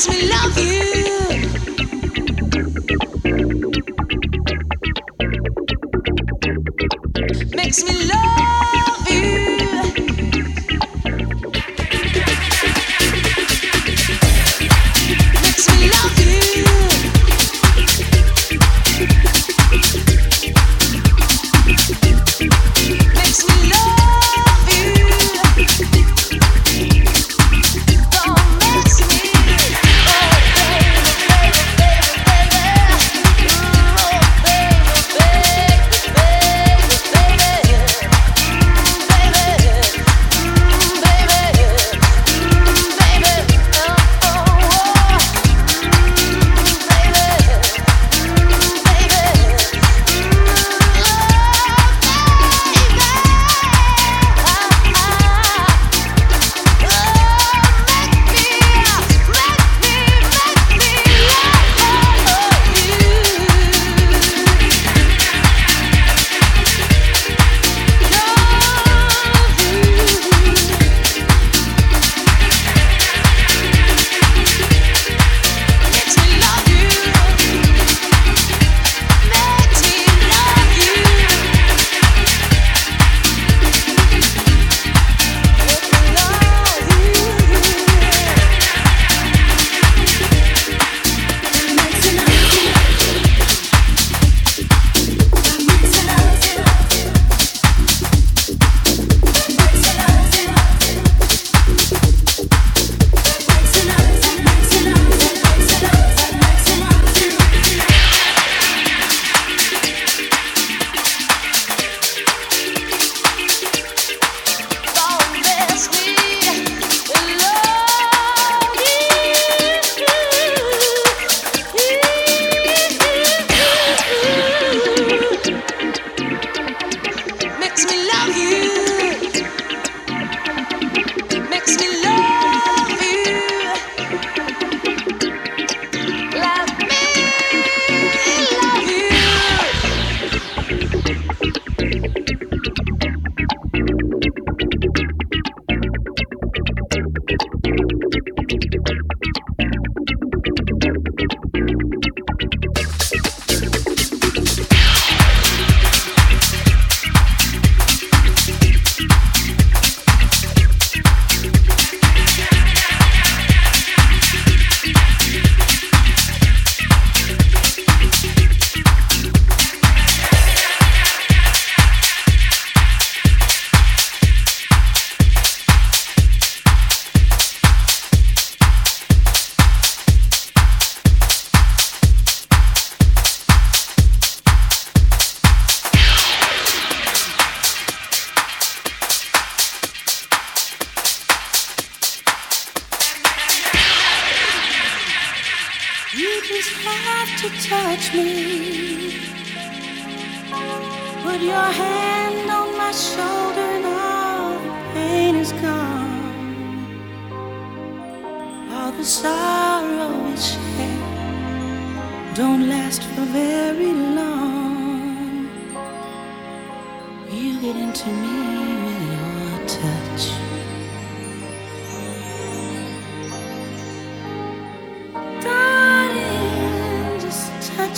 makes me love you.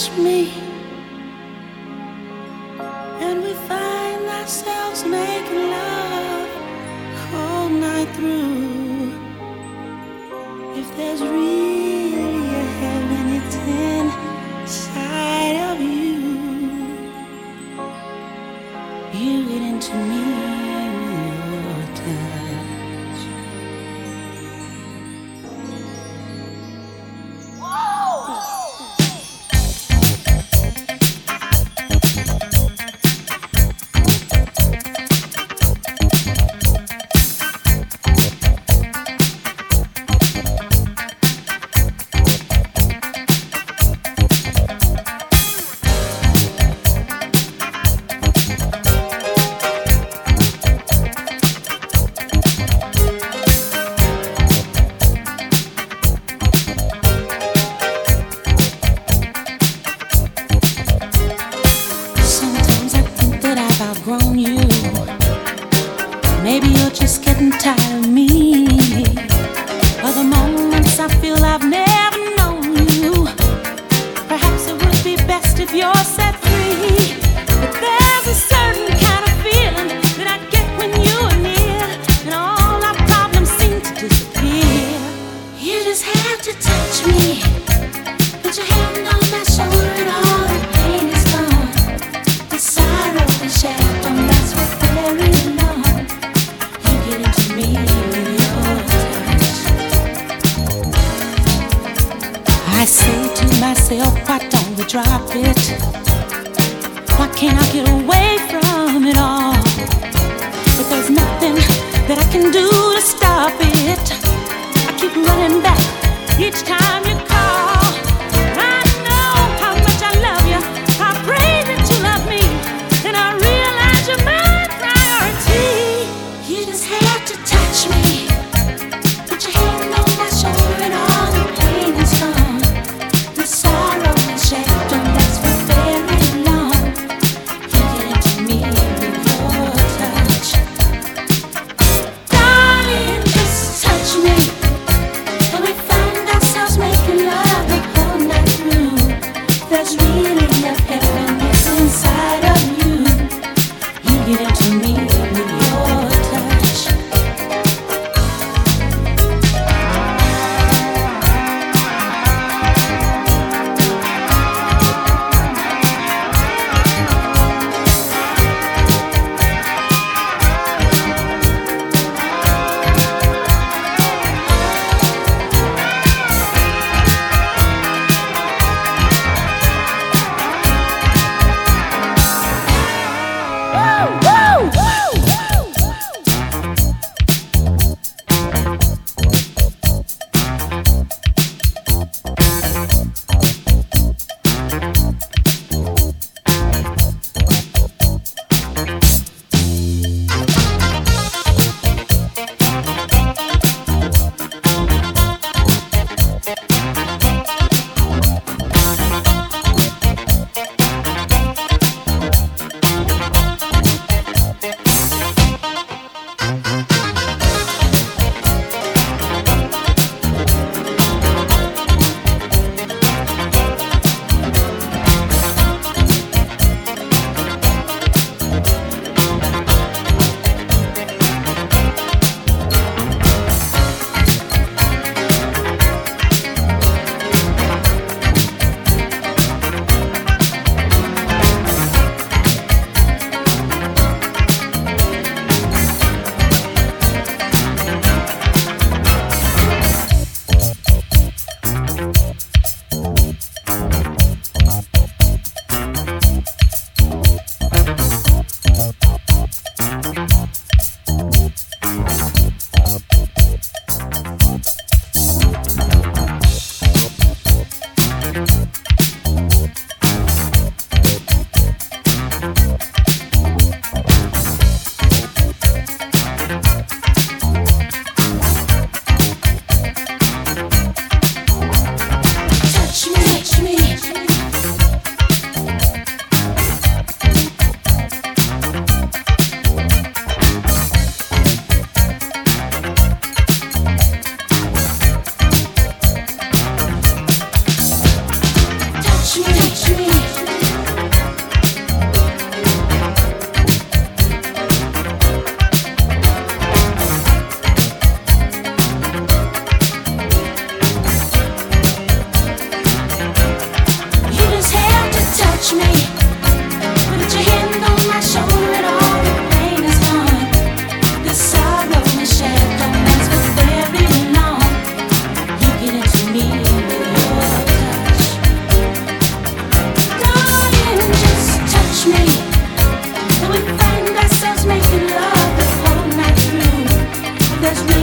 If you're that I can do to stop it. I keep running back each time.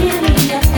you.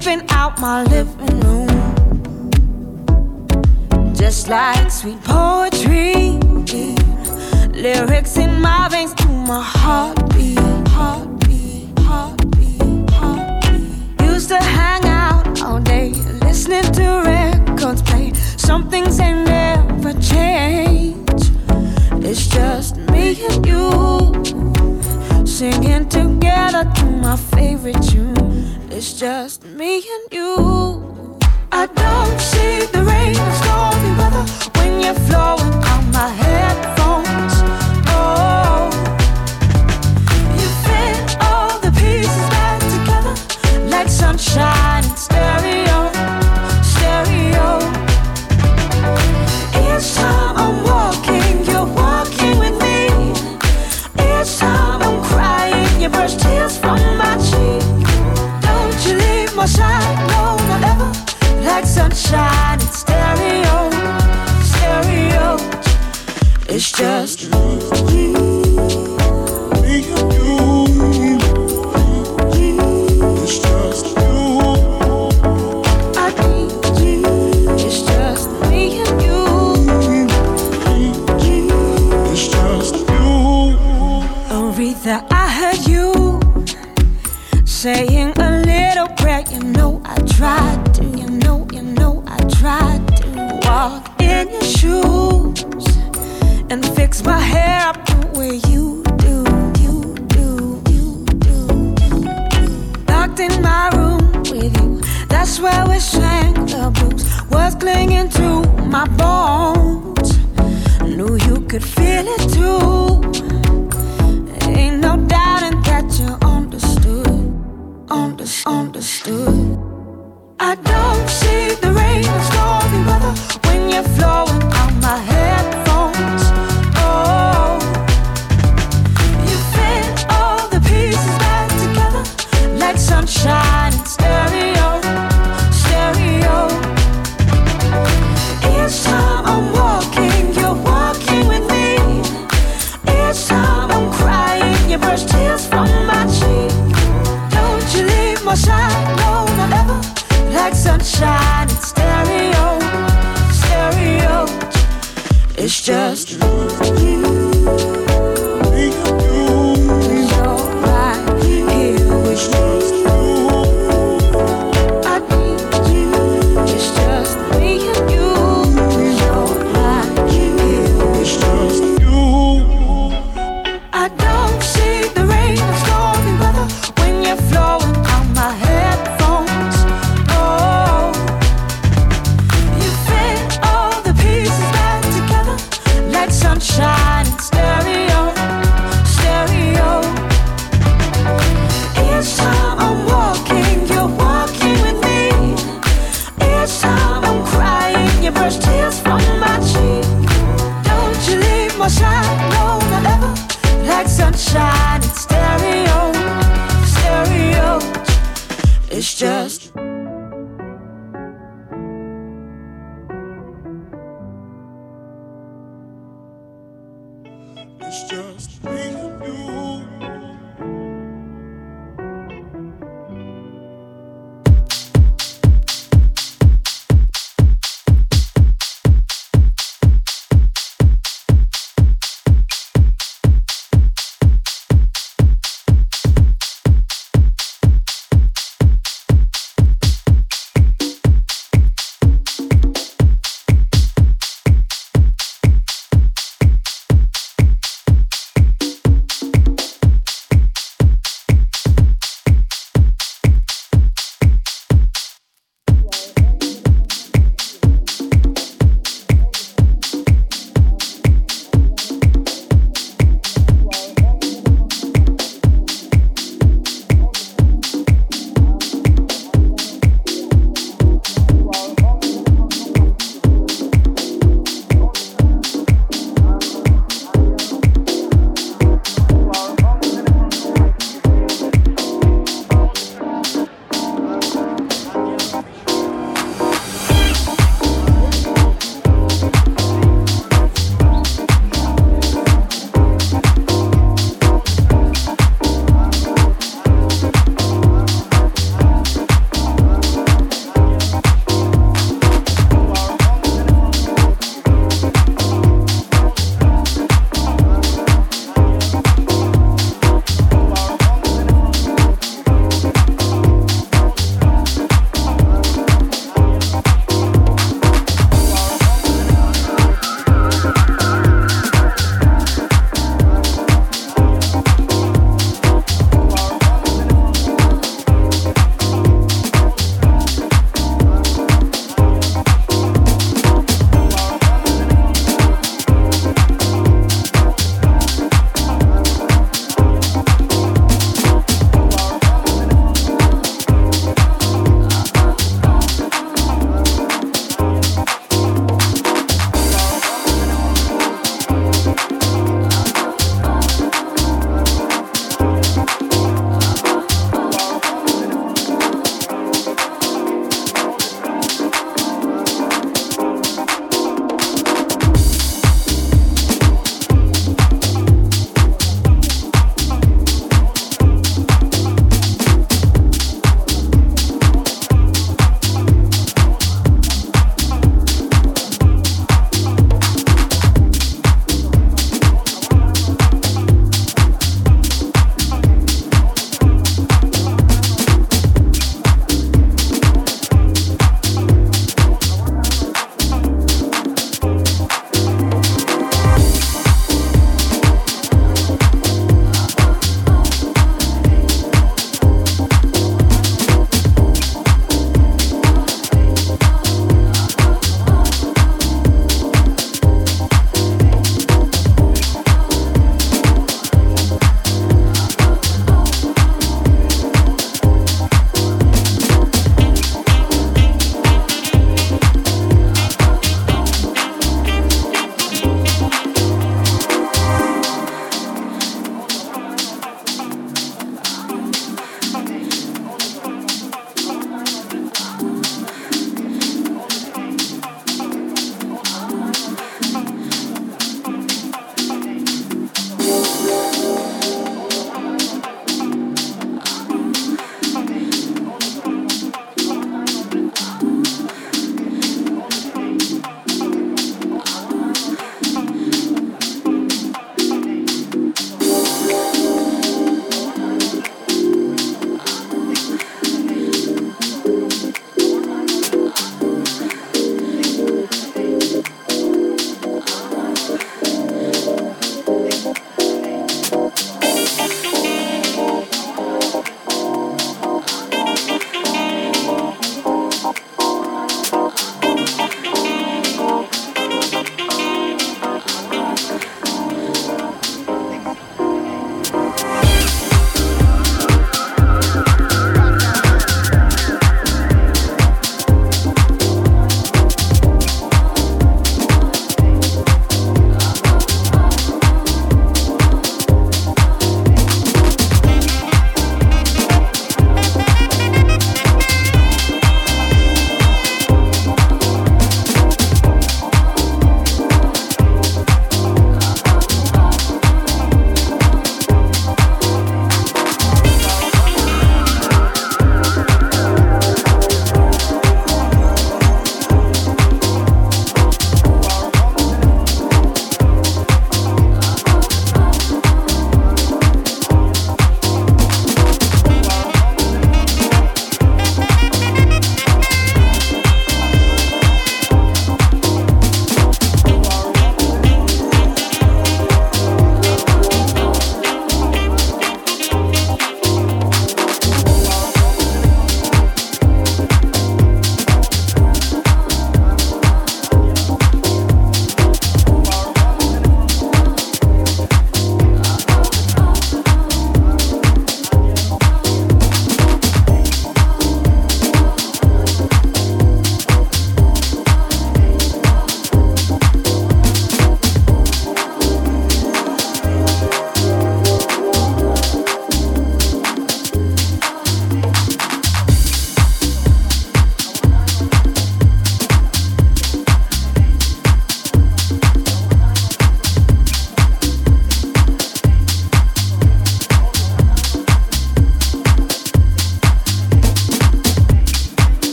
creeping out my living room. Just like sweet poetry, lyrics in my veins to my heartbeat. heartbeat, heartbeat, heartbeat. Used to hang out all day, listening to records play. Some things they never change. It's just me and you singing together to my favorite tune it's just me and you. I don't see the rain, or stormy weather when you're flowing on my headphones. Oh, you fit all the pieces back together like sunshine in stereo. shining